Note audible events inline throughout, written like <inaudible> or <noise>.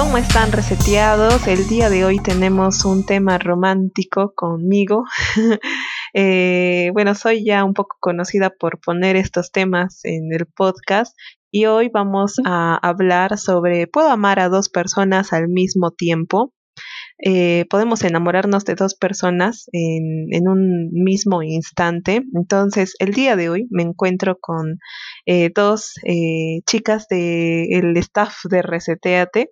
¿Cómo están reseteados? El día de hoy tenemos un tema romántico conmigo. <laughs> Eh, bueno, soy ya un poco conocida por poner estos temas en el podcast y hoy vamos a hablar sobre ¿puedo amar a dos personas al mismo tiempo? Eh, podemos enamorarnos de dos personas en, un mismo instante. Entonces, el día de hoy me encuentro con eh, dos chicas del staff de Reseteate.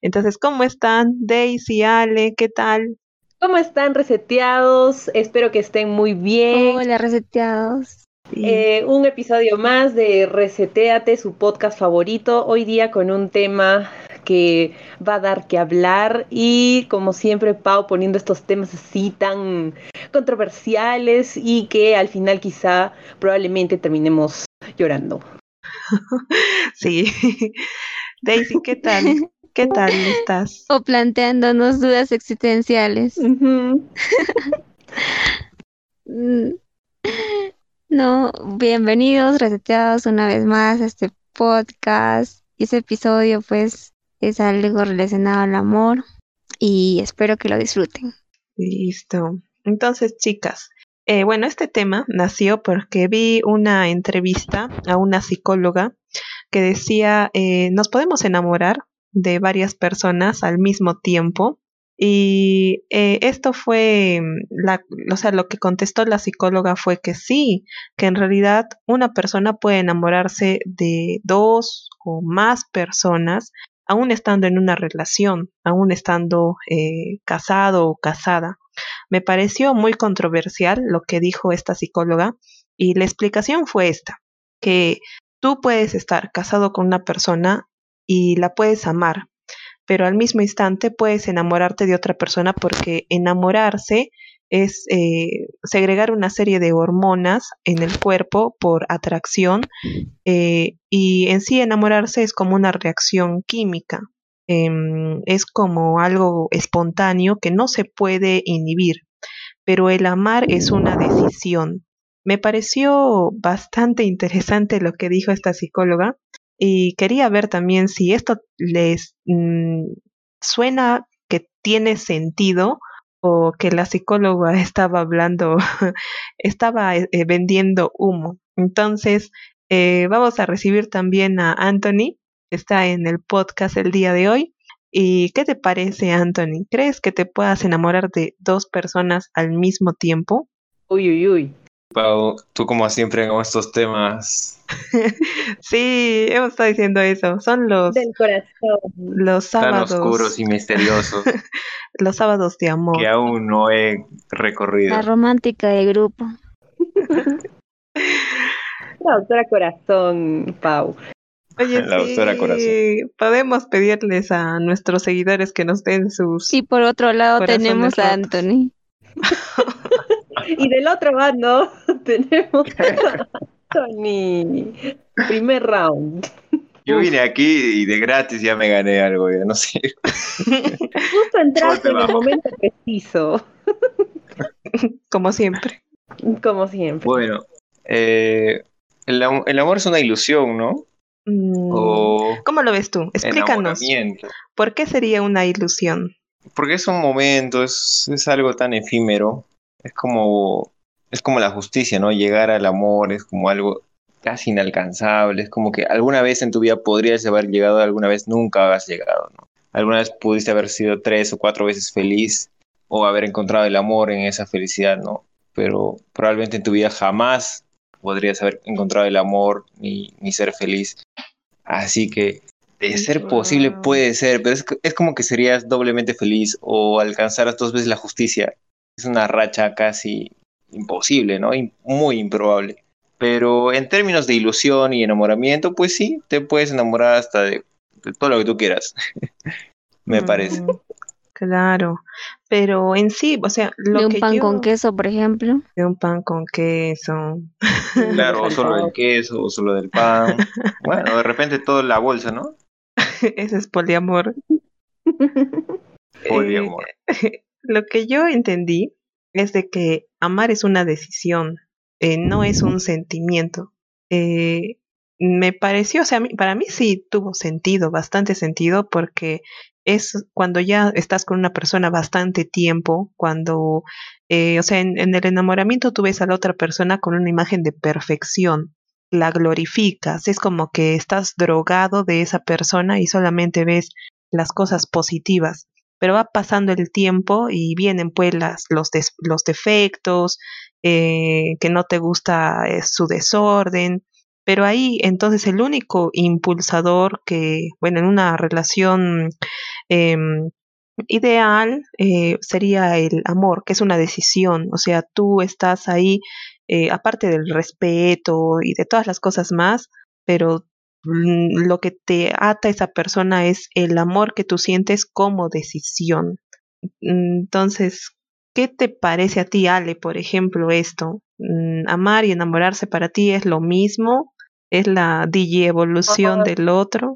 Entonces, ¿cómo están? Daisy, Ale, ¿qué tal? ¿Cómo están reseteados? Espero que estén muy bien. Hola, reseteados. Eh, un episodio más de Reseteate, su podcast favorito. Hoy día con un tema que va a dar que hablar y como siempre Pau poniendo estos temas así tan controversiales y que al final quizá probablemente terminemos llorando. <laughs> Sí. <laughs> Daisy, ¿qué tal? <laughs> ¿Qué tal estás? <laughs> O planteándonos dudas existenciales. Uh -huh. No, bienvenidos, reseteados una vez más a este podcast. Y ese episodio, pues, es algo relacionado al amor y espero que lo disfruten. Listo. Entonces, chicas, eh, bueno, este tema nació porque vi una entrevista a una psicóloga que decía, eh, nos podemos enamorar de varias personas al mismo tiempo. Y eh, esto fue, la, o sea, lo que contestó la psicóloga fue que sí, que en realidad una persona puede enamorarse de dos o más personas, aún estando en una relación, aún estando eh, casado o casada. Me pareció muy controversial lo que dijo esta psicóloga y la explicación fue esta, que tú puedes estar casado con una persona y la puedes amar, pero al mismo instante puedes enamorarte de otra persona porque enamorarse es eh, segregar una serie de hormonas en el cuerpo por atracción eh, y en sí enamorarse es como una reacción química, eh, es como algo espontáneo que no se puede inhibir, pero el amar es una decisión. Me pareció bastante interesante lo que dijo esta psicóloga y quería ver también si esto les mmm, suena que tiene sentido o que la psicóloga <laughs> estaba hablando, <laughs> estaba eh, vendiendo humo. Entonces, eh, vamos a recibir también a Anthony, que está en el podcast el día de hoy. ¿Y qué te parece, Anthony? ¿Crees que te puedas enamorar de dos personas al mismo tiempo? Uy, uy, uy. Pau, tú como siempre en estos temas. <laughs> sí, hemos estado diciendo eso. Son los del corazón. Los sábados tan oscuros y misteriosos. <laughs> los sábados de amor. Que aún no he recorrido. La romántica del grupo. <laughs> La doctora Corazón, Pau. Oye, la sí, Corazón. podemos pedirles a nuestros seguidores que nos den sus. Y por otro lado tenemos a Anthony. Y del otro bando <laughs> tenemos <laughs> Tony. Primer round. Yo vine aquí y de gratis ya me gané algo, ya no sé. <laughs> Justo entraste en el momento preciso. Como siempre. Como siempre. Bueno, eh, el, el, amor es una ilusión, ¿no? Mm, o ¿Cómo lo ves tú? Explícanos. ¿Por qué sería una ilusión? Porque es un momento, es, es algo tan efímero es como es como la justicia, ¿no? Llegar al amor es como algo casi inalcanzable, es como que alguna vez en tu vida podrías haber llegado, alguna vez nunca has llegado, ¿no? Alguna vez pudiste haber sido tres o cuatro veces feliz o haber encontrado el amor en esa felicidad, ¿no? Pero probablemente en tu vida jamás podrías haber encontrado el amor ni, ni ser feliz. Así que de ser posible puede ser, pero es, es como que serías doblemente feliz o alcanzaras dos veces la justicia es una racha casi imposible, ¿no? Muy improbable. Pero en términos de ilusión y enamoramiento, pues sí, te puedes enamorar hasta de de todo lo que tú quieras, <laughs> me parece. Mm, Claro, pero en sí, o sea, lo De un que pan yo... con queso, por ejemplo. De un pan con queso. <laughs> Claro, o solo del queso, o solo del pan. <laughs> Bueno, de repente toda la bolsa, ¿no? Ese es poliamor. Poliamor. Eh, lo que yo entendí es de que amar es una decisión, eh, no es un sentimiento. Eh, me pareció, o sea, para mí sí tuvo sentido, bastante sentido, porque es cuando ya estás con una persona bastante tiempo, cuando, eh, o sea, en, en el enamoramiento tú ves a la otra persona con una imagen de perfección, la glorificas, es como que estás drogado de esa persona y solamente ves las cosas positivas pero va pasando el tiempo y vienen pues las, los, des- los defectos, eh, que no te gusta eh, su desorden, pero ahí entonces el único impulsador que, bueno, en una relación em, ideal eh, sería el amor, que es una decisión, o sea, tú estás ahí, aparte del respeto y de todas las cosas más, pero lo que te ata a esa persona es el amor que tú sientes como decisión. Mm, Entonces, ¿qué te parece a ti, Ale, por ejemplo, esto? Mm, ¿Amar y enamorarse para ti es lo mismo? ¿Es la evolución Ah. del otro?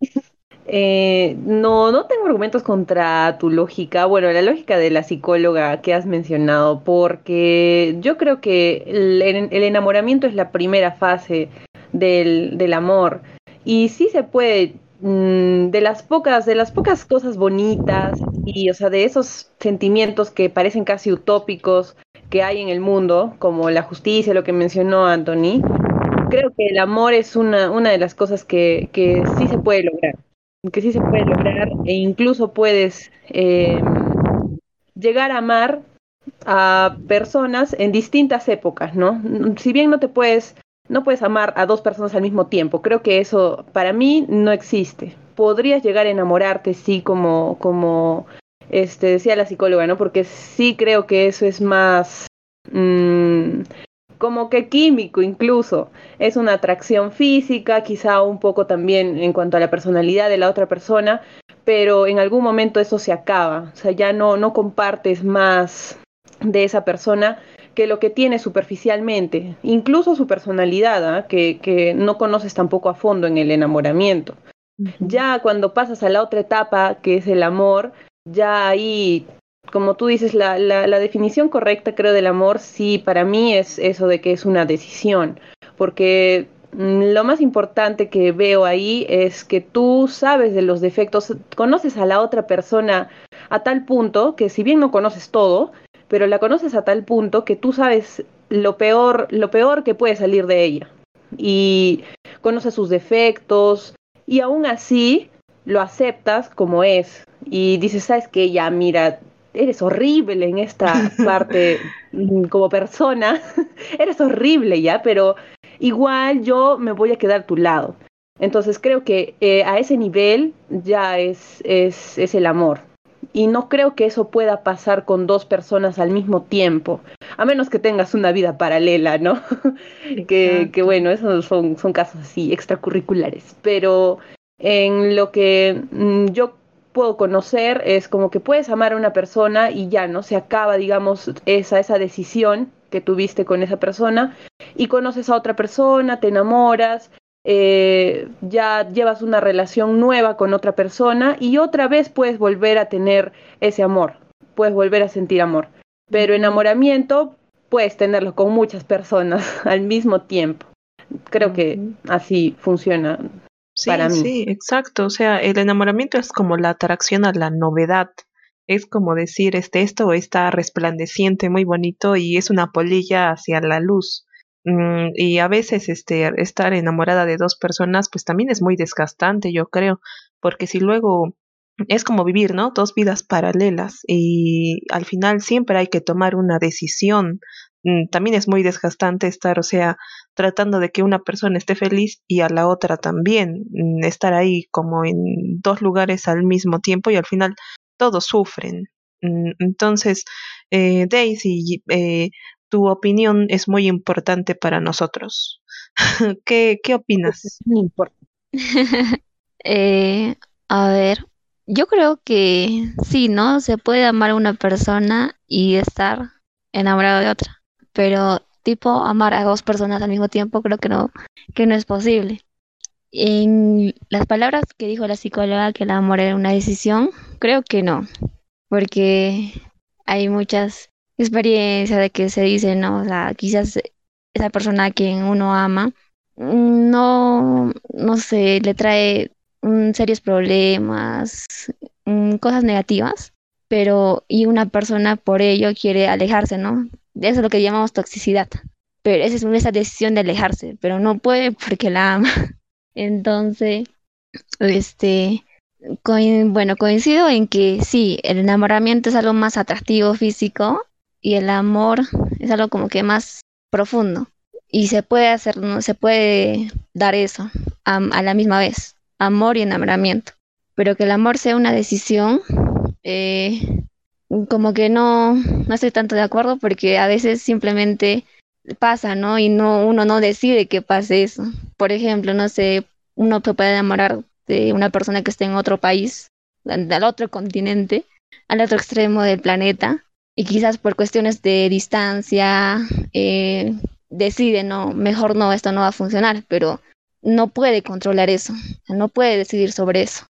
<laughs> Eh, no, no tengo argumentos contra tu lógica, bueno, la lógica de la psicóloga que has mencionado, porque yo creo que el, el enamoramiento es la primera fase del, del amor y sí se puede mm, de las pocas de las pocas cosas bonitas y o sea de esos sentimientos que parecen casi utópicos que hay en el mundo como la justicia lo que mencionó Anthony creo que el amor es una, una de las cosas que, que sí se puede lograr que sí se puede lograr e incluso puedes eh, llegar a amar a personas en distintas épocas, ¿no? Si bien no te puedes, no puedes amar a dos personas al mismo tiempo, creo que eso para mí no existe. Podrías llegar a enamorarte, sí, como, como este, decía la psicóloga, ¿no? Porque sí creo que eso es más mmm, como que químico incluso. Es una atracción física, quizá un poco también en cuanto a la personalidad de la otra persona, pero en algún momento eso se acaba. O sea, ya no, no compartes más de esa persona que lo que tiene superficialmente, incluso su personalidad, ¿eh? que, que no conoces tampoco a fondo en el enamoramiento. Uh -huh. Ya cuando pasas a la otra etapa, que es el amor, ya ahí como tú dices, la, la, la, definición correcta, creo, del amor, sí, para mí es eso de que es una decisión, porque mmm, lo más importante que veo ahí es que tú sabes de los defectos, conoces a la otra persona a tal punto que si bien no conoces todo, pero la conoces a tal punto que tú sabes lo peor, lo peor que puede salir de ella y conoces sus defectos y aún así lo aceptas como es y dices, sabes que ya, mira, eres horrible en esta <laughs> parte como persona, <laughs> eres horrible ya, pero igual yo me voy a quedar a tu lado. Entonces creo que eh, a ese nivel ya es, es, es, el amor. Y no creo que eso pueda pasar con dos personas al mismo tiempo, a menos que tengas una vida paralela, ¿no? <laughs> que, que, bueno, esos son, son casos así extracurriculares. Pero en lo que mmm, yo puedo conocer es como que puedes amar a una persona y ya, ¿no? Se acaba, digamos, esa, esa decisión que tuviste con esa persona y conoces a otra persona, te enamoras, eh, ya llevas una relación nueva con otra persona y otra vez puedes volver a tener ese amor, puedes volver a sentir amor. Pero enamoramiento puedes tenerlo con muchas personas <laughs> al mismo tiempo. Creo que así funciona Sí, para mí. sí, exacto. O sea, el enamoramiento es como la atracción a la novedad. Es como decir, este, esto está resplandeciente, muy bonito y es una polilla hacia la luz. Mm, y a veces este, estar enamorada de dos personas, pues también es muy desgastante, yo creo, porque si luego es como vivir, ¿no? Dos vidas paralelas y al final siempre hay que tomar una decisión. Mm, también es muy desgastante estar, o sea, tratando de que una persona esté feliz y a la otra también, mm, estar ahí como en dos lugares al mismo tiempo y al final todos sufren. Entonces, eh, Daisy, eh, tu opinión es muy importante para nosotros. <laughs> ¿Qué, qué opinas? No importa. <laughs> Eh, a ver, yo creo que sí, ¿no? Se puede amar a una persona y estar enamorado de otra, pero tipo amar a dos personas al mismo tiempo creo que no, que no es posible. En las palabras que dijo la psicóloga que el amor era una decisión, creo que no, porque hay muchas experiencias de que se dice, no, o sea, quizás esa persona a quien uno ama no, no sé, le trae mm, serios problemas, mm, cosas negativas, pero y una persona por ello quiere alejarse, ¿no? Eso es lo que llamamos toxicidad. Pero esa es esa decisión de alejarse, pero no puede <laughs> porque la ama. Entonces, este, bueno, coincido en que sí, el enamoramiento es algo más atractivo físico y el amor es algo como que más profundo. Y se puede hacer, ¿no? se puede dar eso a, la misma vez, amor y enamoramiento. Pero que el amor sea una decisión, eh, como que no, no estoy tanto de acuerdo porque a veces simplemente pasa, ¿no? Y no, uno no decide que pase eso. Por ejemplo, no sé, uno se puede enamorar de una persona que esté en otro país, al otro continente, al otro extremo del planeta, y quizás por cuestiones de distancia eh, decide, no, mejor no, esto no va a funcionar, pero no puede controlar eso, no puede decidir sobre eso.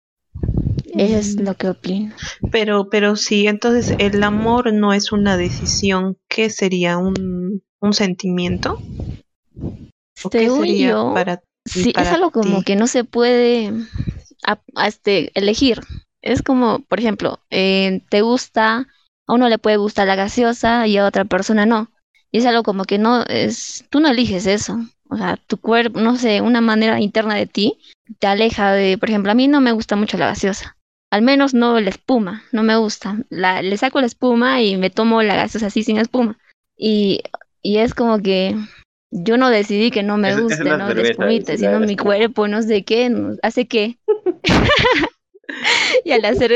Eso es lo que opino. Pero, pero sí, entonces el amor no es una decisión, ¿qué sería? ¿Un, un sentimiento? ¿O qué sería yo, para, sí, es algo como que no se puede a, este, elegir. Es como, por ejemplo, eh, te gusta, a uno le puede gustar la gaseosa y a otra persona no. Y es algo como que no es, tú no eliges eso. O sea, tu cuerpo, no sé, una manera interna de ti te aleja de, por ejemplo, a mí no me gusta mucho la gaseosa. Al menos no la espuma, no me gusta. La, le saco la espuma y me tomo la gaseosa así sin espuma. Y, y es como que yo no decidí que no me guste, ¿no? La espumita, sino mi cuerpo, no sé qué, hace qué. <laughs> <laughs> y al hacer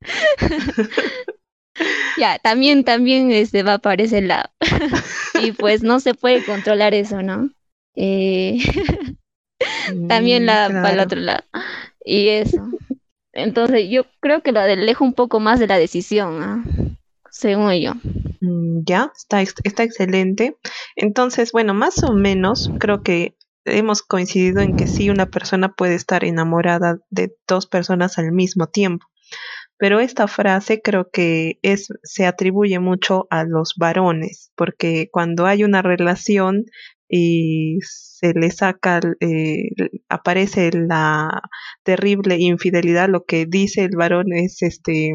<laughs> <laughs> ya, también, también este, va para ese lado. <laughs> y pues no se puede controlar eso, ¿no? Eh, <laughs> también la mm, para el otro lado. Y eso. Entonces yo creo que lo alejo un poco más de la decisión, según yo. Mm, ya, está, está excelente. Entonces, bueno, más o menos creo que hemos coincidido en que sí, una persona puede estar enamorada de dos personas al mismo tiempo pero esta frase creo que es se atribuye mucho a los varones, porque cuando hay una relación y se le saca, eh, aparece la terrible infidelidad, lo que dice el varón es este,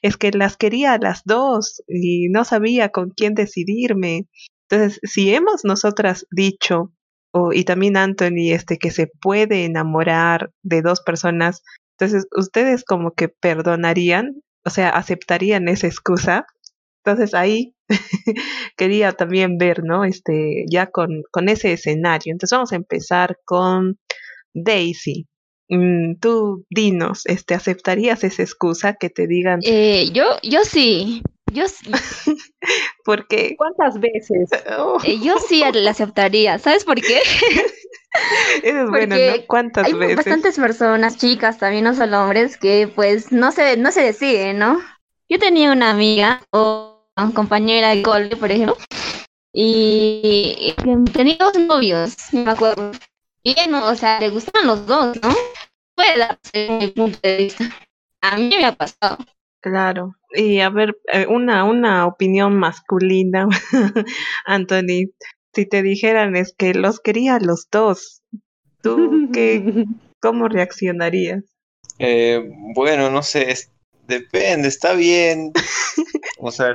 es que las quería a las dos y no sabía con quién decidirme. Entonces, si hemos nosotras dicho, o, y también Anthony, este, que se puede enamorar de dos personas entonces, ustedes como que perdonarían, o sea, aceptarían esa excusa. Entonces ahí <laughs> quería también ver, ¿no? Este, ya con, con ese escenario. Entonces vamos a empezar con Daisy. Mm, tú dinos, este, ¿aceptarías esa excusa que te digan? Eh, yo, yo sí, yo sí. <laughs> ¿Por qué? ¿Cuántas veces? <laughs> Eh, yo sí la aceptaría. ¿Sabes por qué? Es bueno, ¿no? ¿Cuántas hay veces? bastantes personas, chicas, también no solo hombres, que pues no se, no se deciden, ¿no? Yo tenía una amiga o una compañera de cole, por ejemplo, y tenía dos novios, me acuerdo. Y no, o sea, le gustaban los dos, ¿no? Puede darse mi punto de vista. A mí me ha pasado. Claro. Y a ver, eh, una, una opinión masculina, <laughs> Anthony, si te dijeran es que los quería los dos, ¿tú qué, <laughs> cómo reaccionarías? Eh, bueno, no sé, depende, está bien. <laughs> o sea,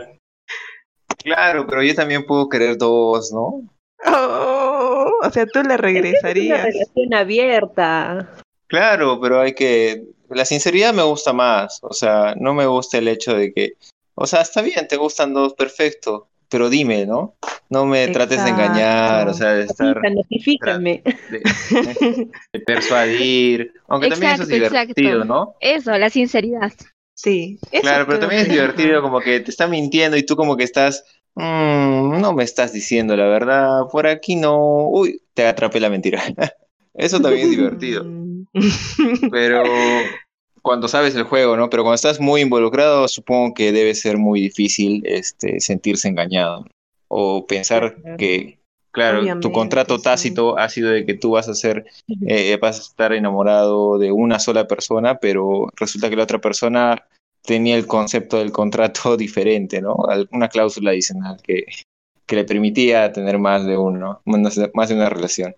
claro, pero yo también puedo querer dos, ¿no? Oh, o sea, tú le regresarías. Es una relación abierta. Claro, pero hay que la sinceridad me gusta más, o sea, no me gusta el hecho de que, o sea, está bien, te gustan dos, perfecto, pero dime, ¿no? No me trates de engañar, o sea, de estar... Notifícame. De, persuadir, aunque también eso es divertido, ¿no? Eso, la sinceridad. Sí. claro, pero también es divertido como que te está mintiendo y tú como que estás, mmm, no me estás diciendo la verdad, por aquí no, uy, te atrapé la mentira. <laughs> eso también es divertido. <laughs> Pero cuando sabes el juego, ¿no? Pero cuando estás muy involucrado, supongo que debe ser muy difícil este, sentirse engañado o pensar que, claro, tu contrato tácito ha sido de que tú vas a ser, eh, vas a estar enamorado de una sola persona, pero resulta que la otra persona tenía el concepto del contrato <laughs> diferente, ¿no? Una cláusula adicional que, que le permitía tener más de uno, más de una relación.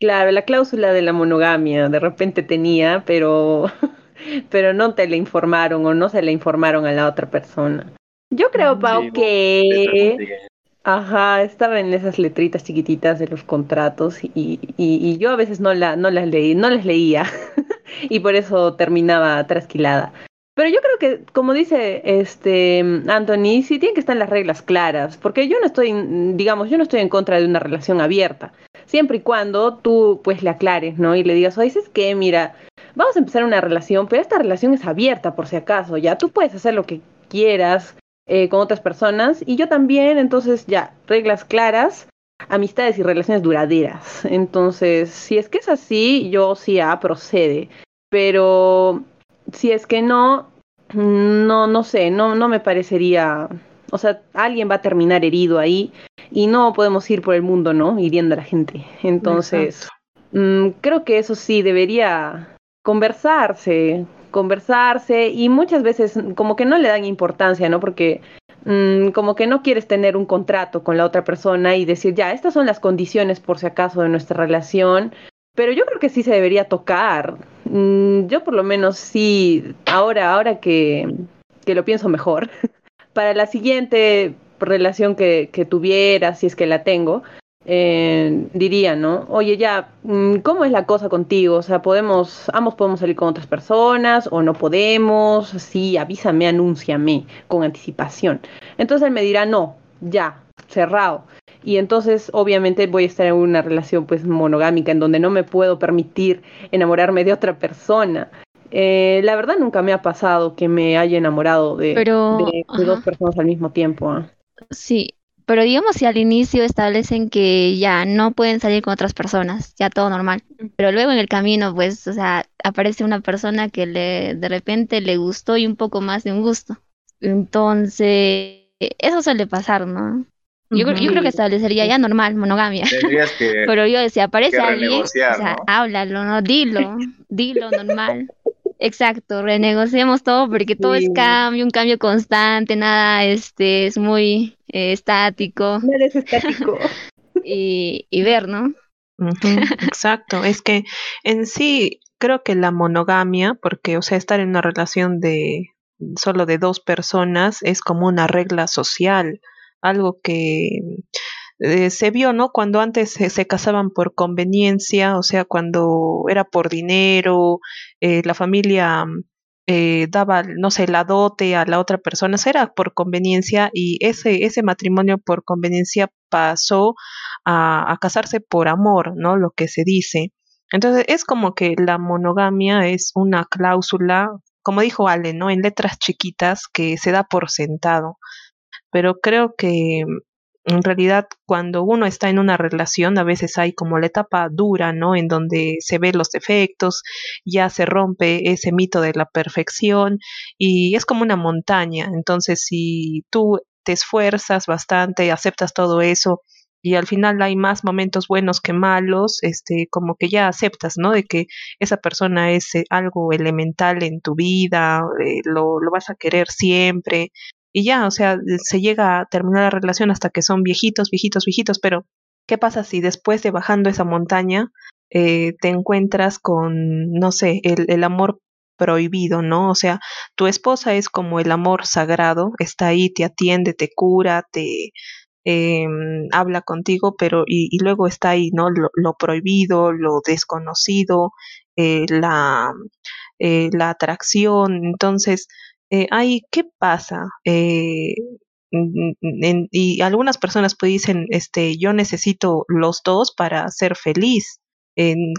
Claro, la cláusula de la monogamia de repente tenía, pero, <laughs> <laughs> pero no te la informaron o no se la informaron a la otra persona. Yo creo, mm, Pau, que... Ajá, estaba en esas letritas chiquititas de los contratos y, y, y yo a veces no, la, no las leí, no las leía <laughs> y por eso terminaba trasquilada. Pero yo creo que, como dice este Anthony, sí tienen que estar las reglas claras, porque yo no estoy, digamos, yo no estoy en contra de una relación abierta, siempre y cuando tú pues le aclares, ¿no? Y le digas, oye, es que, mira, vamos a empezar una relación, pero esta relación es abierta por si acaso, ya tú puedes hacer lo que quieras eh, con otras personas y yo también, entonces ya, reglas claras, amistades y relaciones duraderas. Entonces, si es que es así, yo sí, ah, procede. Pero si es que no, no, no sé, no, no me parecería, o sea, alguien va a terminar herido ahí y no podemos ir por el mundo, ¿no? Hiriendo a la gente. Entonces, mm, creo que eso sí debería conversarse, conversarse y muchas veces como que no le dan importancia, ¿no? Porque mm, como que no quieres tener un contrato con la otra persona y decir, ya, estas son las condiciones por si acaso de nuestra relación pero yo creo que sí se debería tocar. Mm, yo por lo menos sí, ahora, ahora que, que lo pienso mejor, <laughs> para la siguiente relación que, que tuviera, si es que la tengo, eh, diría, ¿no? Oye, ya, mm, ¿cómo es la cosa contigo? O sea, podemos, ambos podemos salir con otras personas o no podemos, sí, avísame, anúnciame con anticipación. Entonces él me dirá, no, ya, cerrado y entonces obviamente voy a estar en una relación pues monogámica en donde no me puedo permitir enamorarme de otra persona. Eh, la verdad nunca me ha pasado que me haya enamorado de, dos personas al mismo tiempo. ¿ah? Sí, pero digamos si al inicio establecen que ya no pueden salir con otras personas, ya todo normal, pero luego en el camino pues, o sea, aparece una persona que le de repente le gustó y un poco más de un gusto. Entonces, eso suele pasar, ¿no? Yo, yo, creo que establecería ya normal, monogamia. <laughs> Pero yo decía, aparece alguien, o sea, háblalo, ¿no? Dilo, dilo normal. <laughs> Exacto, renegociemos todo porque todo es cambio, un cambio constante, nada este es muy eh, estático. Nada es estático. <laughs> y, y ver, ¿no? exacto, es que en sí creo que la monogamia, porque o sea, estar en una relación de solo de dos personas es como una regla social algo que eh, se vio, ¿no? Cuando antes se, casaban por conveniencia, o sea, cuando era por dinero, eh, la familia eh, daba, no sé, la dote a la otra persona, era por conveniencia y ese, ese matrimonio por conveniencia pasó a, a casarse por amor, ¿no? Lo que se dice. Entonces es como que la monogamia es una cláusula, como dijo Ale, ¿no? En letras chiquitas que se da por sentado pero creo que en realidad cuando uno está en una relación a veces hay como la etapa dura, ¿no? En donde se ven los defectos, ya se rompe ese mito de la perfección y es como una montaña. Entonces, si tú te esfuerzas bastante, aceptas todo eso y al final hay más momentos buenos que malos, este, como que ya aceptas, ¿no? De que esa persona es eh, algo elemental en tu vida, eh, lo, lo vas a querer siempre, y ya, o sea, se llega a terminar la relación hasta que son viejitos, viejitos, viejitos, pero ¿qué pasa si después de bajando esa montaña eh, te encuentras con, no sé, el, el amor prohibido, ¿no? O sea, tu esposa es como el amor sagrado, está ahí, te atiende, te cura, te eh, habla contigo, pero y, y, luego está ahí, ¿no? Lo, lo prohibido, lo desconocido, eh, la, eh, la atracción, entonces eh, ay, ¿qué pasa? Eh, y algunas personas pues dicen, este, yo necesito los dos para ser feliz.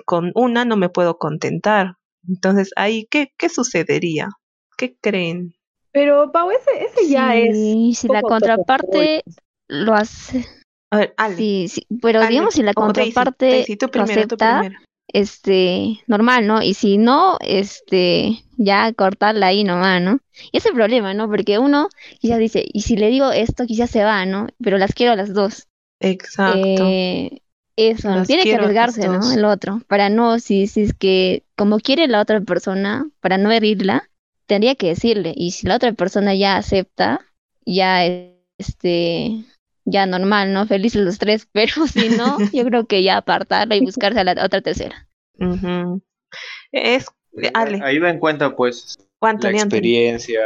con una no me puedo contentar. Entonces, ahí, ¿qué, qué sucedería? ¿Qué creen? Pero, Pau, ese, ese ya es. Si la contraparte lo hace. A ver, Ale. Sí, sí, pero digamos, si la contraparte lo acepta, este, normal, ¿no? Y si no, este, ya cortarla ahí nomás, ¿no? Y ese es el problema, ¿no? Porque uno quizás dice, y si le digo esto, quizás se va, ¿no? Pero las quiero a las dos. Exacto. Eh, eso, tiene que arriesgarse, ¿no? El otro, para no, si, si es que, como quiere la otra persona, para no herirla, tendría que decirle, y si la otra persona ya acepta, ya, este, ya normal, ¿no? Felices los tres, <laughs> pero si no, yo creo que ya apartarla y buscarse a la otra tercera. Ujú. Es, Ale, Ahí va en cuenta, pues, la experiencia,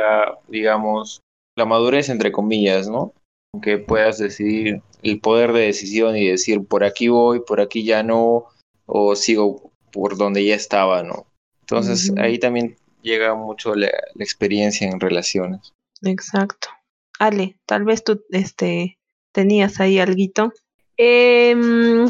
digamos, la madurez, entre comillas, ¿no? Que puedas decidir el poder de decisión y decir, por aquí voy, por aquí ya no, o sigo por donde ya estaba, ¿no? Entonces, ahí también llega mucho la, la experiencia en relaciones. Exacto. Ale, tal vez tú este, tenías ahí alguito. Em,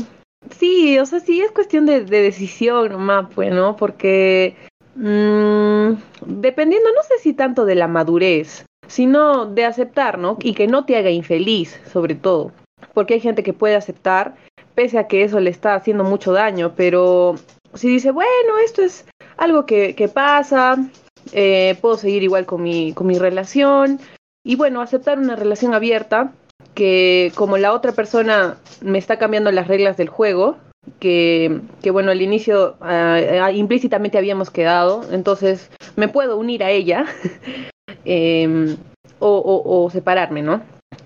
sí, o sea, sí es cuestión de, de decisión nomás, pues, ¿no? Porque mm, dependiendo, no sé si tanto de la madurez, sino de aceptar, ¿no? Y que no te haga infeliz, sobre todo. Porque hay gente que puede aceptar, pese a que eso le está haciendo mucho daño, pero si dice, bueno, esto es algo que, que pasa, eh, puedo seguir igual con mi, con mi relación, y bueno, aceptar una relación abierta que como la otra persona me está cambiando las reglas del juego, que, que bueno, al inicio ah, ah, implícitamente habíamos quedado, entonces me puedo unir a ella <laughs> em, o, o- o separarme, ¿no?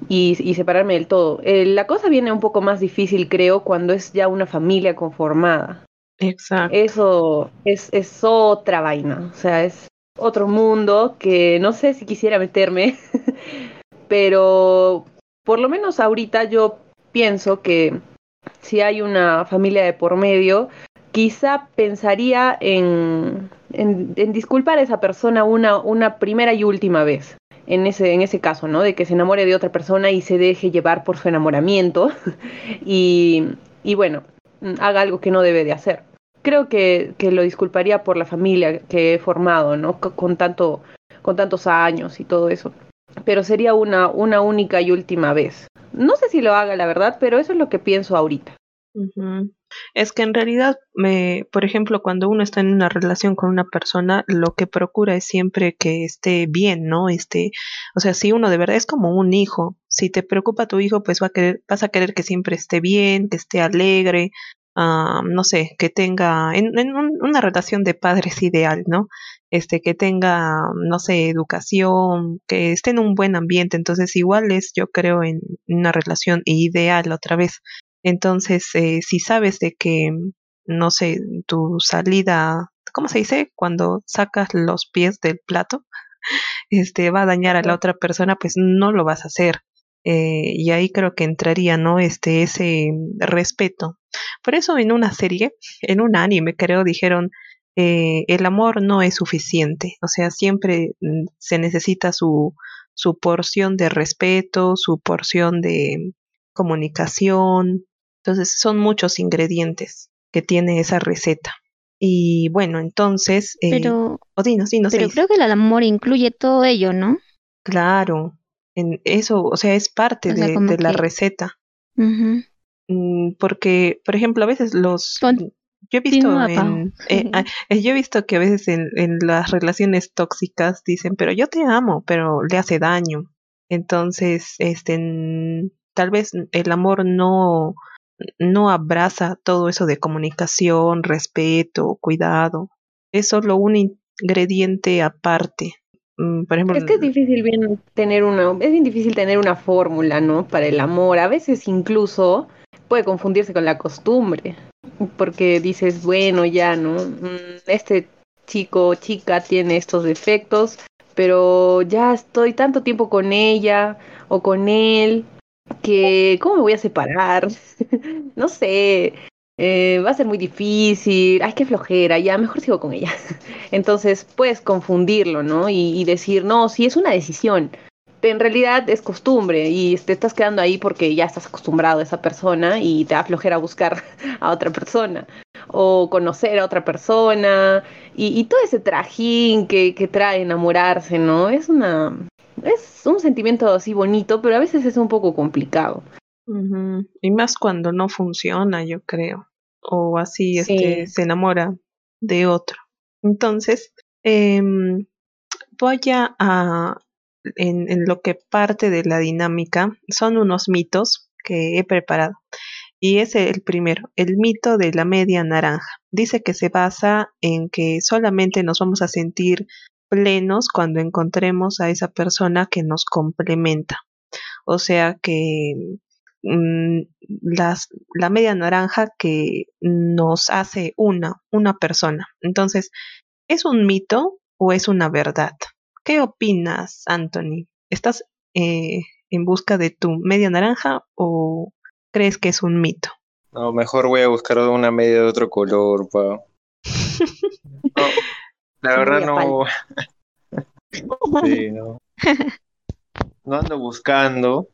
Y, y separarme del todo. Eh, la cosa viene un poco más difícil, creo, cuando es ya una familia conformada. Exacto. Eso es, es otra vaina, o sea, es otro mundo que no sé si quisiera meterme, <laughs> pero por lo menos ahorita yo pienso que si hay una familia de por medio, quizá pensaría en, disculpar a esa persona una, una primera y última vez. En ese, en ese caso, ¿no? De que se enamore de otra persona y se deje llevar por su enamoramiento <laughs> y, y bueno, haga algo que no debe de hacer. Creo que, que lo disculparía por la familia que he formado, ¿no? Co- Con, tanto, con tantos años y todo eso. Pero sería una, una única y última vez. No sé si lo haga, la verdad, pero eso es lo que pienso ahorita. Es que en realidad, me, por ejemplo, cuando uno está en una relación con una persona, lo que procura es siempre que esté bien, ¿no? Este, o sea, si uno de verdad es como un hijo, si te preocupa tu hijo, pues va a querer, vas a querer que siempre esté bien, que esté alegre, no sé, que tenga, en, en un- una relación de padres ideal, ¿no? Este, que tenga, no sé, educación, que esté en un buen ambiente. Entonces, igual es, yo creo, en una relación ideal otra vez. Entonces, eh, si sabes de que, no sé, tu salida, ¿cómo se dice? Cuando sacas los pies del plato, este, va a dañar a la otra persona, pues no lo vas a hacer. Eh, y ahí creo que entraría, ¿no? Este, ese respeto. Por eso en una serie, en un anime, creo, dijeron, eh, el amor no es suficiente. O sea, siempre mm, se necesita su, su porción de respeto, su porción de comunicación. Entonces, son muchos ingredientes que tiene esa receta. Y bueno, entonces, eh, Pero, o dinos, dinos, pero creo que el amor incluye todo ello, ¿no? Claro, en eso, o sea, es parte O sea, de, la receta. Mm, Porque, por ejemplo, a veces los... Con- Yo he visto en, eh, ah, eh, yo he visto que a veces en, en las relaciones tóxicas dicen, pero yo te amo, pero le hace daño. Entonces, este, mm, tal vez el amor no, no abraza todo eso de comunicación, respeto, cuidado. Es solo un ingrediente aparte. Mm, Por ejemplo, Es que es difícil bien tener una, es bien difícil tener una fórmula, ¿no? Para el amor. A veces incluso puede confundirse con la costumbre. Porque dices, bueno, ya, ¿no? Mm, Este chico o chica tiene estos defectos, pero ya estoy tanto tiempo con ella o con él que ¿cómo me voy a separar? <laughs> no sé, eh, va a ser muy difícil, ay, qué flojera, ya mejor sigo con ella. <laughs> Entonces puedes confundirlo, ¿no? Y, y decir, no, sí es una decisión, en realidad es costumbre y te estás quedando ahí porque ya estás acostumbrado a esa persona y te da flojera buscar <laughs> a otra persona o conocer a otra persona y, y todo ese trajín que, que trae enamorarse, ¿no? Es una... Es un sentimiento así bonito, pero a veces es un poco complicado. y más cuando no funciona, yo creo. o así este, se enamora de otro. Entonces, em, voy a, en, lo que parte de la dinámica, son unos mitos que he preparado. Y es el primero, el mito de la media naranja. Dice que se basa en que solamente nos vamos a sentir plenos cuando encontremos a esa persona que nos complementa. O sea que mm, las, la media naranja que nos hace una, una persona. Entonces, ¿es un mito o es una verdad? ¿Qué opinas, Anthony? ¿Estás eh, en busca de tu media naranja o crees que es un mito? No, mejor voy a buscar una media de otro color, pa. <laughs> la verdad no. <laughs> sí, no. No ando buscando.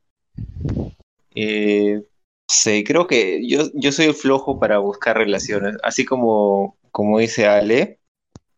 Eh, sí, creo que yo, yo soy flojo para buscar relaciones. Así como, como dice Ale,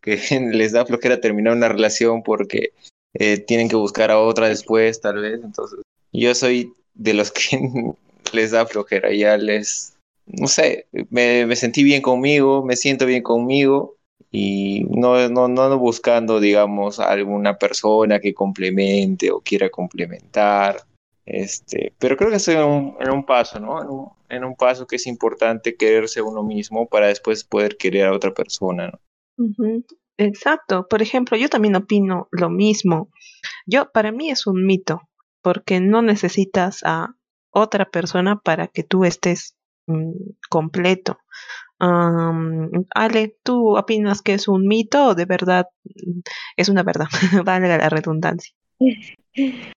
que <laughs> les da flojera terminar una relación porque eh, tienen que buscar a otra después, tal vez. Entonces, yo soy de los que <laughs> les da flojera, ya les, no sé, me, me sentí bien conmigo, me siento bien conmigo y no, no, no ando buscando, digamos, alguna persona que complemente o quiera complementar. Este, pero creo que estoy en un, en un paso, ¿no? En un, en un, paso que es importante quererse uno mismo para después poder querer a otra persona, ¿no? Exacto. Por ejemplo, yo también opino lo mismo. Yo, para mí es un mito, porque no necesitas a otra persona para que tú estés mm, completo. Ale, ¿tú opinas que es un mito o de verdad mm, es una verdad? <laughs> vale la redundancia. <laughs>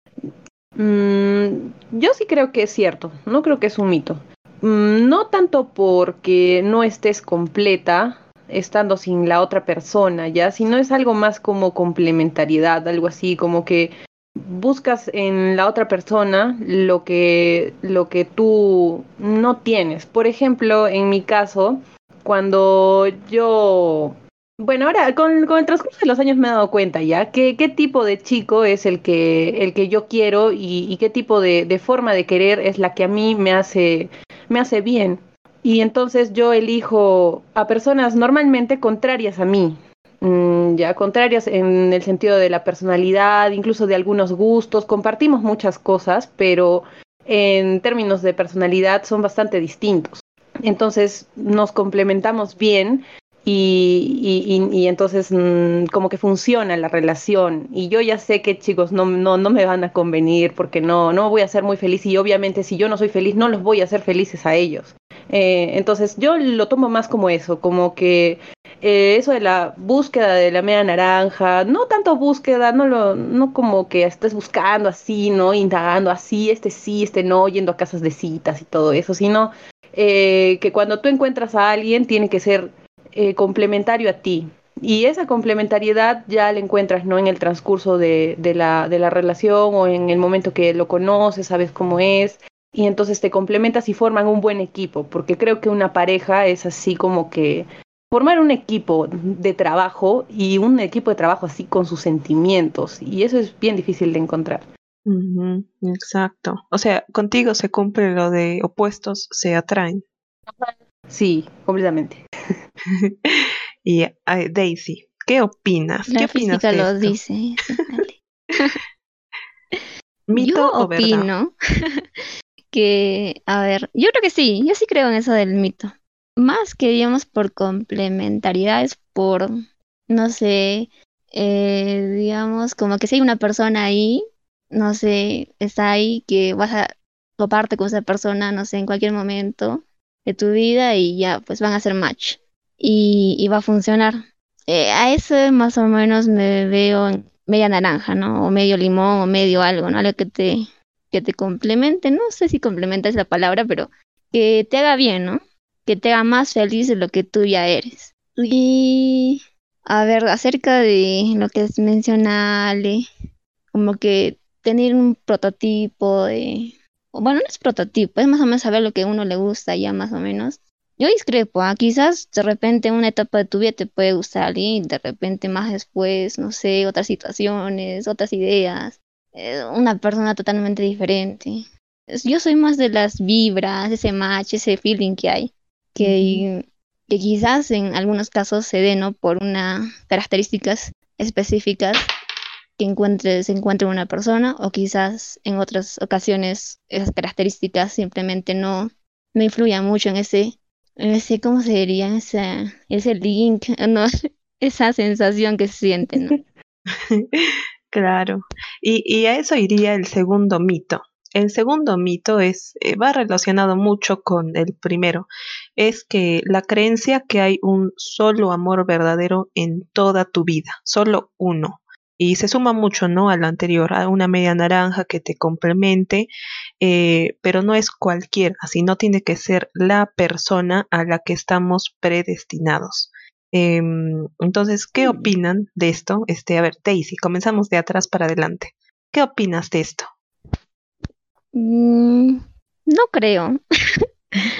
Mm, yo sí creo que es cierto, no creo que es un mito. no tanto porque no estés completa estando sin la otra persona, ya, sino es algo más como complementariedad, algo así, como que buscas en la otra persona lo que, lo que tú no tienes. Por ejemplo, en mi caso, cuando yo... Bueno, ahora con, con el transcurso de los años me he dado cuenta ya que qué tipo de chico es el que, el que yo quiero y, y qué tipo de, de, forma de querer es la que a mí me hace, me hace bien. Y entonces yo elijo a personas normalmente contrarias a mí, Mm, ya contrarias en el sentido de la personalidad, incluso de algunos gustos, compartimos muchas cosas, pero en términos de personalidad son bastante distintos. Entonces nos complementamos bien y, y, entonces mm, como que funciona la relación. Y yo ya sé que chicos no, no, no me van a convenir porque no, no voy a ser muy feliz y obviamente si yo no soy feliz no los voy a hacer felices a ellos. Eh, entonces yo lo tomo más como eso, como que eh, eso de la búsqueda de la media naranja, no tanto búsqueda, no lo, no como que estés buscando así, ¿no? Indagando así, este sí, este no, yendo a casas de citas y todo eso, sino eh, que cuando tú encuentras a alguien tiene que ser eh, complementario a ti. Y esa complementariedad ya la encuentras ¿no? en el transcurso de, de, la, de la relación o en el momento que lo conoces, sabes cómo es, y entonces te complementas y forman un buen equipo, porque creo que una pareja es así como que formar un equipo de trabajo y un equipo de trabajo así con sus sentimientos. Y eso es bien difícil de encontrar. exacto. O sea, contigo se cumple lo de opuestos se atraen. Sí, completamente. <laughs> y Daisy, ¿qué opinas? La ¿Qué opinas física lo dice. <laughs> ¿Mito yo o opino que, a ver, yo creo que sí, yo sí creo en eso del mito más que digamos por complementariedad es por, no sé, eh, digamos, como que si hay una persona ahí, no sé, está ahí que vas a toparte con esa persona, no sé, en cualquier momento de tu vida y ya, pues van a hacer match y, y va a funcionar. Eh, a eso más o menos me veo media naranja, ¿no? O medio limón o medio algo, ¿no? Algo que te, que te complemente, no sé si complementa es la palabra, pero que te haga bien, ¿no? que te haga más feliz de lo que tú ya eres. Y a ver, acerca de lo que menciona Ale, como que tener un prototipo de... Bueno, no es prototipo, es más o menos saber lo que a uno le gusta ya más o menos. Yo discrepo, ¿ah? quizás de repente en una etapa de tu vida te puede gustar alguien, de repente más después, no sé, otras situaciones, otras ideas, una persona totalmente diferente. Yo soy más de las vibras, ese match, ese feeling que hay que, que quizás en algunos casos se dé, ¿no? Por unas características específicas que encuentre, se encuentre una persona o quizás en otras ocasiones esas características simplemente no, no influyan mucho en ese, en ese, ¿cómo se diría? Ese, ese link, <laughs> ¿no? esa sensación que se siente, ¿no? <laughs> claro. Y, y a eso iría el segundo mito. El segundo mito es, eh, va relacionado mucho con el primero, es que la creencia que hay un solo amor verdadero en toda tu vida, solo uno. Y se suma mucho, ¿no? A lo anterior, a una media naranja que te complemente, eh, pero no es cualquiera, así no tiene que ser la persona a la que estamos predestinados. Em, entonces, ¿qué Mm. opinan de esto? Este, a ver, Daisy, comenzamos de atrás para adelante. ¿Qué opinas de esto? Mm, no creo. <laughs>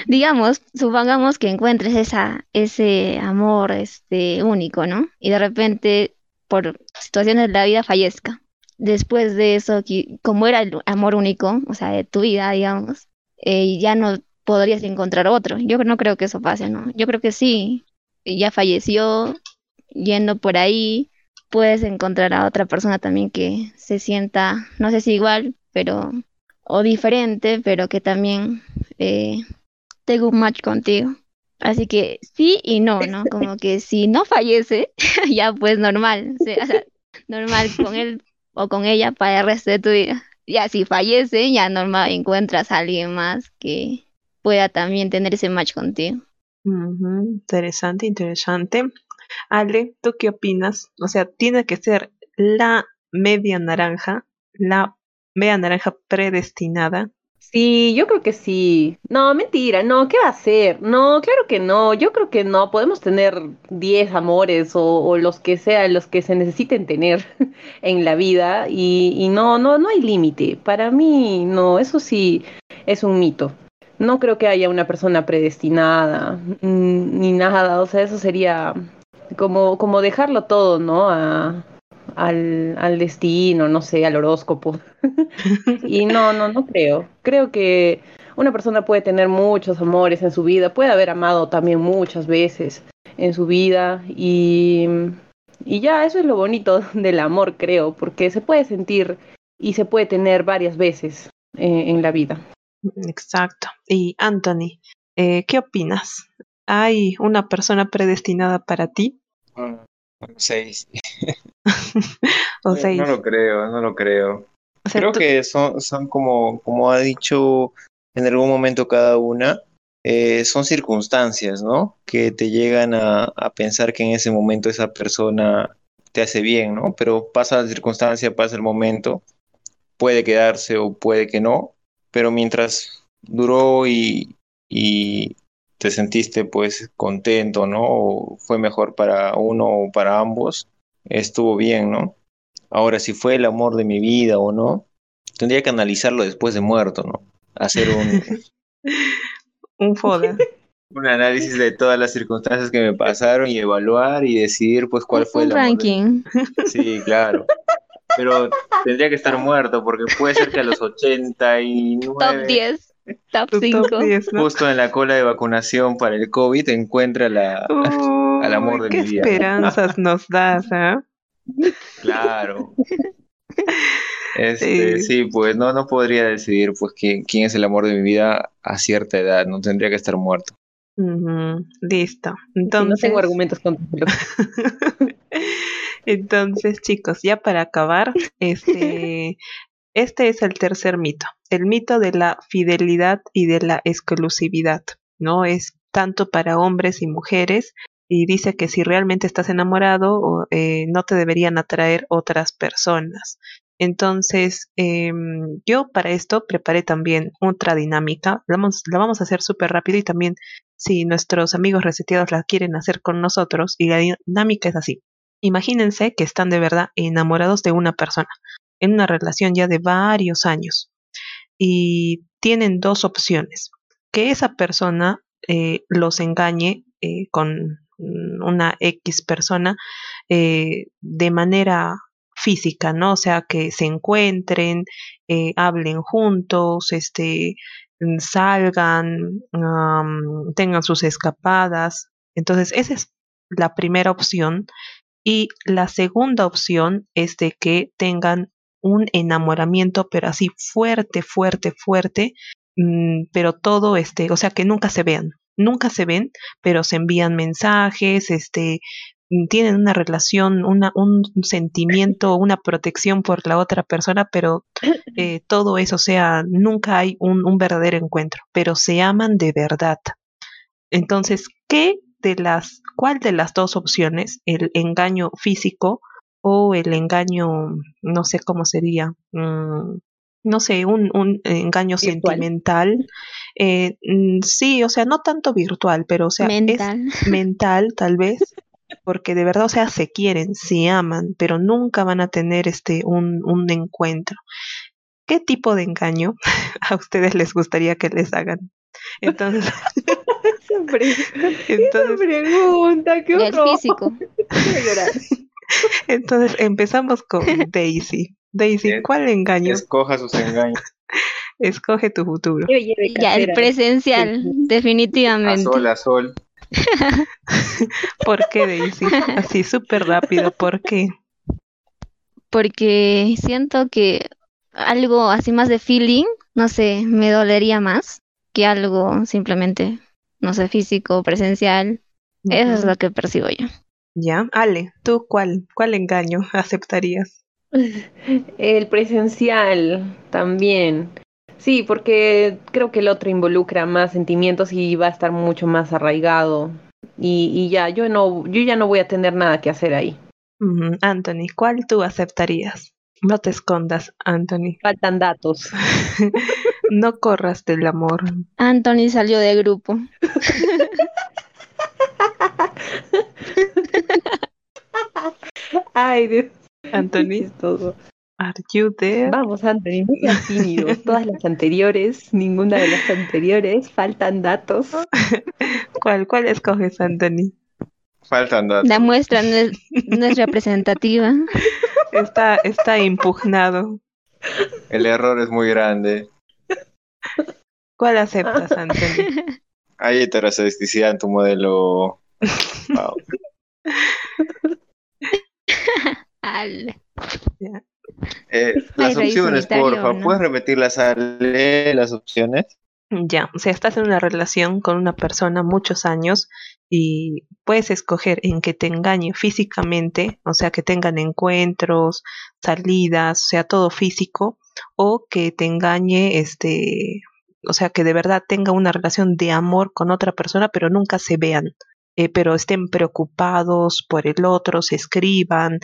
Digamos, supongamos que encuentres esa, ese amor este, único, ¿no? Y de repente, por situaciones de la vida, fallezca. Después de eso, como era el amor único, o sea, de tu vida, digamos, eh, ya no podrías encontrar otro. Yo no creo que eso pase, ¿no? Yo creo que sí, ya falleció, yendo por ahí, puedes encontrar a otra persona también que se sienta, no sé si igual, pero o diferente, pero que también eh, tenga un match contigo. Así que sí y no, ¿no? Como que si no fallece, <laughs> ya pues normal, normal con él o con ella para el resto de tu vida. Ya si fallece, ya normal encuentras a alguien más que pueda también tener ese match contigo. Interesante, interesante. Ale, ¿tú qué opinas? O sea, tiene que ser la media naranja, la media naranja predestinada. Sí, yo creo que sí. No, mentira, no, ¿qué va a ser? No, claro que no, yo creo que no. Podemos tener 10 amores o, o los que sean, los que se necesiten tener <laughs> en la vida y, y no, no, no hay límite. Para mí, no, eso sí es un mito. No creo que haya una persona predestinada ni nada, o sea, eso sería como, como dejarlo todo, ¿no? A, al, al destino, no sé, al horóscopo. <laughs> Y no, no, no creo. Creo que una persona puede tener muchos amores en su vida, puede haber amado también muchas veces en su vida y, y ya, eso es lo bonito <laughs> del amor, creo, porque se puede sentir y se puede tener varias veces eh, en la vida. Exacto. Y Anthony, eh, ¿qué opinas? ¿Hay una persona predestinada para ti? Mm, Seis. <laughs> o No, seis. no lo creo, no lo creo. O sea, Creo tú- que son, son como, como ha dicho en algún momento cada una, eh, son circunstancias, ¿no? Que te llegan a, a pensar que en ese momento esa persona te hace bien, ¿no? Pero pasa la circunstancia, pasa el momento, puede quedarse o puede que no, pero mientras duró y, y te sentiste pues contento, ¿no? O fue mejor para uno o para ambos, estuvo bien, ¿no? Ahora, si fue el amor de mi vida o no, tendría que analizarlo después de muerto, ¿no? Hacer un, <laughs> un foda. <laughs> un análisis de todas las circunstancias que me pasaron y evaluar y decidir pues cuál fue Un el amor de- ranking. Sí, claro. Pero tendría que estar muerto porque puede ser que a los 89, Top 10, top Tu 5. top 10, ¿no? justo en la cola de vacunación para el COVID, encuentre a la... al amor de qué mi vida. esperanzas nos das, ¿ah? Claro. Este, Sí. sí, pues no, no podría decidir pues quién, quién es el amor de mi vida a cierta edad, no tendría que estar muerto. Ujú, Listo. Entonces, no tengo argumentos contra <laughs> Entonces, chicos, ya para acabar, <laughs> este, este es el tercer mito, el mito de la fidelidad y de la exclusividad, ¿no? Es tanto para hombres y mujeres y dice que si realmente estás enamorado, eh, no te deberían atraer otras personas. Entonces, em, yo para esto preparé también otra dinámica, la vamos, la vamos a hacer súper rápido y también si nuestros amigos reseteados la quieren hacer con nosotros, y la dinámica es así. Imagínense que están de verdad enamorados de una persona, en una relación ya de varios años, y tienen dos opciones. Que esa persona eh, los engañe eh, con una X persona eh, de manera física, ¿no? O sea, que se encuentren, hablen juntos, este, salgan, tengan sus escapadas. Entonces, esa es la primera opción. Y la segunda opción es de que tengan un enamoramiento, pero así fuerte, fuerte, fuerte, mm, pero todo este, o sea, que nunca se vean, nunca se ven, pero se envían mensajes, este, mm, tienen una relación, una, un sentimiento, una protección por la otra persona, pero <clears throat> eh, todo eso, o sea, nunca hay un, un verdadero encuentro, pero se aman de verdad. Entonces, ¿qué de las, cuál de las dos opciones, el engaño físico o el engaño, no sé cómo sería, mm, no sé, un, un engaño ¿Virtual? sentimental? Eh, mm, sí, o sea, no tanto virtual, pero o sea, Mental. es <laughs> mental tal vez, porque de verdad, o sea, se quieren, se aman, pero nunca van a tener este un, un encuentro. ¿Qué tipo de engaño <laughs> a ustedes les gustaría que les hagan? Entonces, <laughs> Esa, pre- <laughs> esa entonces, pregunta, qué El físico. <laughs> <laughs> Entonces empezamos con Daisy. Daisy, Bien. ¿cuál engaño? Escoja sus engaños. Escoge tu futuro. Ya, el presencial, Sí. A definitivamente. sol, a sol. ¿Por qué Daisy? Así súper rápido, ¿por qué? Porque siento que algo así más de feeling, no sé, me dolería más que algo simplemente, no sé, físico, presencial. Eso es lo que percibo yo. Ya, Ale, ¿tú cuál, cuál engaño <laughs> aceptarías? <laughs> El presencial también. Sí, porque creo que el otro involucra más sentimientos y va a estar mucho más arraigado. Y, y ya, yo no, yo ya no voy a tener nada que hacer ahí. Anthony, ¿cuál tú aceptarías? No te escondas, Anthony. Faltan datos. <laughs> No corras del amor. Anthony salió de grupo. <laughs> Ay, Dios. Anthony, chistoso. are you there? Vamos, Anthony, no seas tímido. Todas las anteriores, ninguna de las anteriores, faltan datos. <laughs> ¿Cuál, cuál escoges, Anthony? Faltan datos. La muestra no es, no es representativa. Está, está impugnado. El error es muy grande. ¿Cuál aceptas, Anthony? <laughs> Hay heterosexualidad en tu modelo. Wow. <laughs> Ya. Eh, las opciones, porfa. ¿no? ¿Puedes repetirlas, Ale, las opciones? Ya, o sea, estás en una relación con una persona muchos años y puedes escoger en que te engañe físicamente, o sea, que tengan encuentros, salidas, o sea, todo físico, o que te engañe, este, o sea, que de verdad tenga una relación de amor con otra persona, pero nunca se vean, eh, pero estén preocupados por el otro, se escriban,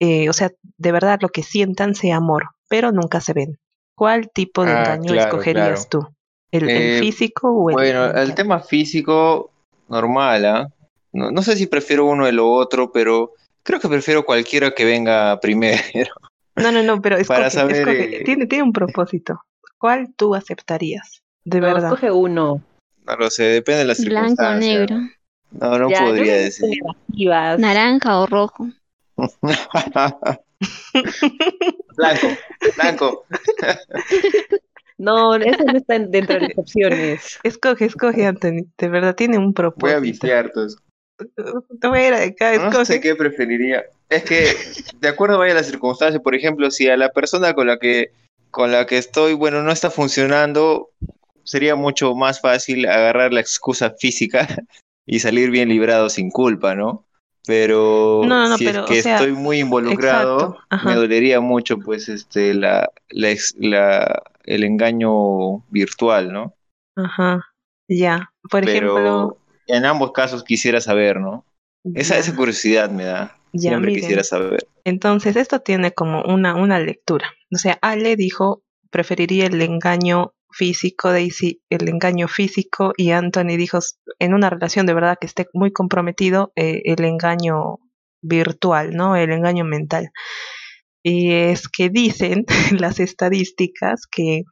eh, o sea, de verdad lo que sientan sea amor, pero nunca se ven. ¿Cuál tipo de Ah, engaño claro, escogerías tú? ¿El, el Eh, físico o el Bueno, el tema físico, normal, ¿ah? No, no sé si prefiero uno de lo otro, pero creo que prefiero cualquiera que venga <laughs> primero. No, no, no, pero escoge, Para saber, escoge. Tiene, tiene un propósito. ¿Cuál tú aceptarías? De No, verdad. escoge uno. No lo sé, depende de las Blanco o negro, No, no Ya, podría decir. negativas. naranja o rojo. <laughs> Blanco, blanco. No, eso no está en- dentro de las opciones. <laughs> Escoge, escoge, Anthony. De verdad, tiene un Voy a propósito. viciar todo eso. Te voy a ir acá, No escoge. sé qué preferiría. Es que, de acuerdo vaya a las circunstancias, por ejemplo, si a la persona con la que con la que estoy, bueno, no está funcionando, sería mucho más fácil agarrar la excusa física <laughs> y salir bien librado sin culpa, ¿no? Pero No, si pero, es que o sea, estoy muy involucrado, exacto, me dolería mucho, pues, este, la, la, el engaño virtual, ¿no? Ajá. Ya. Por ejemplo. En ambos casos quisiera saber, ¿no? Esa, esa curiosidad me da. Ya, Siempre miren. quisiera saber. Entonces, esto tiene como una, una lectura. O sea, Ale dijo, preferiría el engaño físico, Daisy, el engaño físico, y Anthony dijo, en una relación de verdad que esté muy comprometido, eh, el engaño virtual, ¿no? El engaño mental. Y es que dicen <laughs> las estadísticas que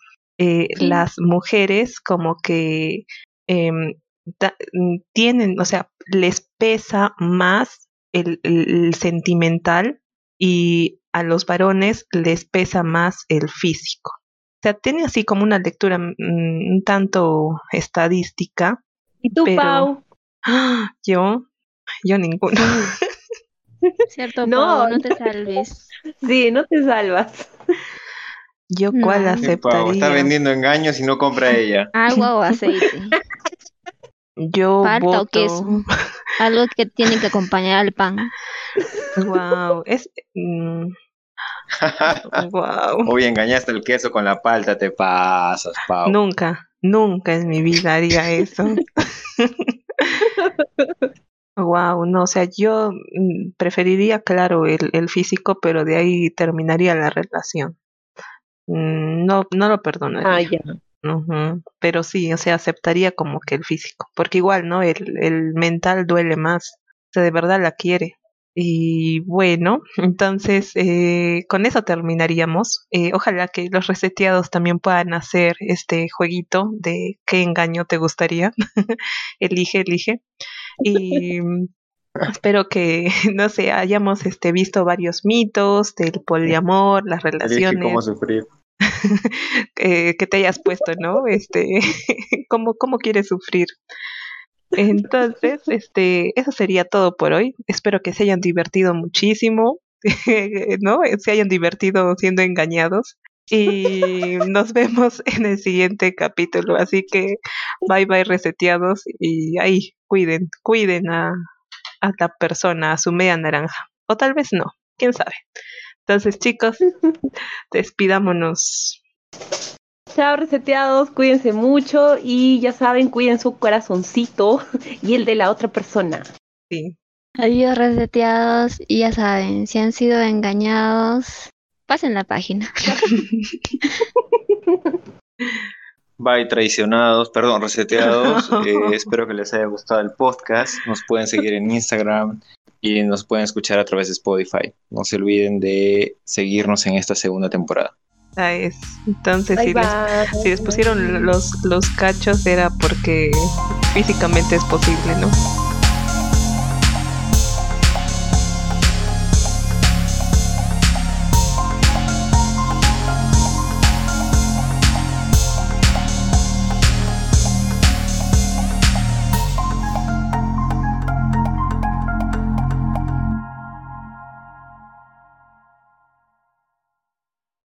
eh, Sí. las mujeres como que em, da- mm, tienen, o sea, les pesa más el, sentimental y a los varones les pesa más el físico. O sea, tiene así como una lectura mm, un tanto estadística. ¿Y tú, Pero- Pau? ¡Ah! Yo, yo ninguno. <laughs> Cierto, No. Pau, no te salves. Sí, no te salvas. Yo cuál No. Sí, Pau, está aceptaría. vendiendo engaños y no compra ella. Agua o aceite. <laughs> Yo Palta o voto. queso. <laughs> Algo que tiene que acompañar al pan. Wow, es mm, <laughs> wow. Hoy engañaste el queso con la palta, te pasas, Pau. Nunca, nunca en mi vida haría eso. <laughs> Wow, no, o sea, yo mm, preferiría, claro, el, el físico, pero de ahí terminaría la relación. Mm, No, no lo perdonaría. Ah, ya. Pero sí, o sea, aceptaría como que el físico, porque igual, ¿no? El, el mental duele más, o sea, de verdad la quiere. Y bueno, <laughs> entonces eh, con eso terminaríamos. Eh, ojalá que los reseteados también puedan hacer este jueguito de qué engaño te gustaría. <laughs> elige, elige. Y <laughs> espero que, no sé, hayamos este, visto varios mitos del poliamor, las Elige relaciones cómo sufrir. <laughs> eh, que te hayas puesto, ¿no? Este, <laughs> ¿cómo, cómo quieres sufrir? Entonces, este, eso sería todo por hoy. Espero que se hayan divertido muchísimo, <laughs> ¿no? Se hayan divertido siendo engañados. Y nos vemos en el siguiente capítulo. Así que bye bye reseteados y ahí cuiden, cuiden a, la persona, a su media naranja. O tal vez no, quién sabe. Entonces, chicos, <laughs> despidámonos. Chao, reseteados, cuídense mucho y ya saben, cuiden su corazoncito <laughs> y el de la otra persona. Sí. Adiós reseteados y ya saben, si han sido engañados, pasen la página. <laughs> Bye, traicionados, perdón, reseteados. Eh, espero que les haya gustado el podcast. Nos pueden seguir en Instagram y nos pueden escuchar a través de Spotify. No se olviden de seguirnos en esta segunda temporada. Esa es. Entonces, Bye, si, les, si les pusieron los, los cachos era porque físicamente es posible, ¿no?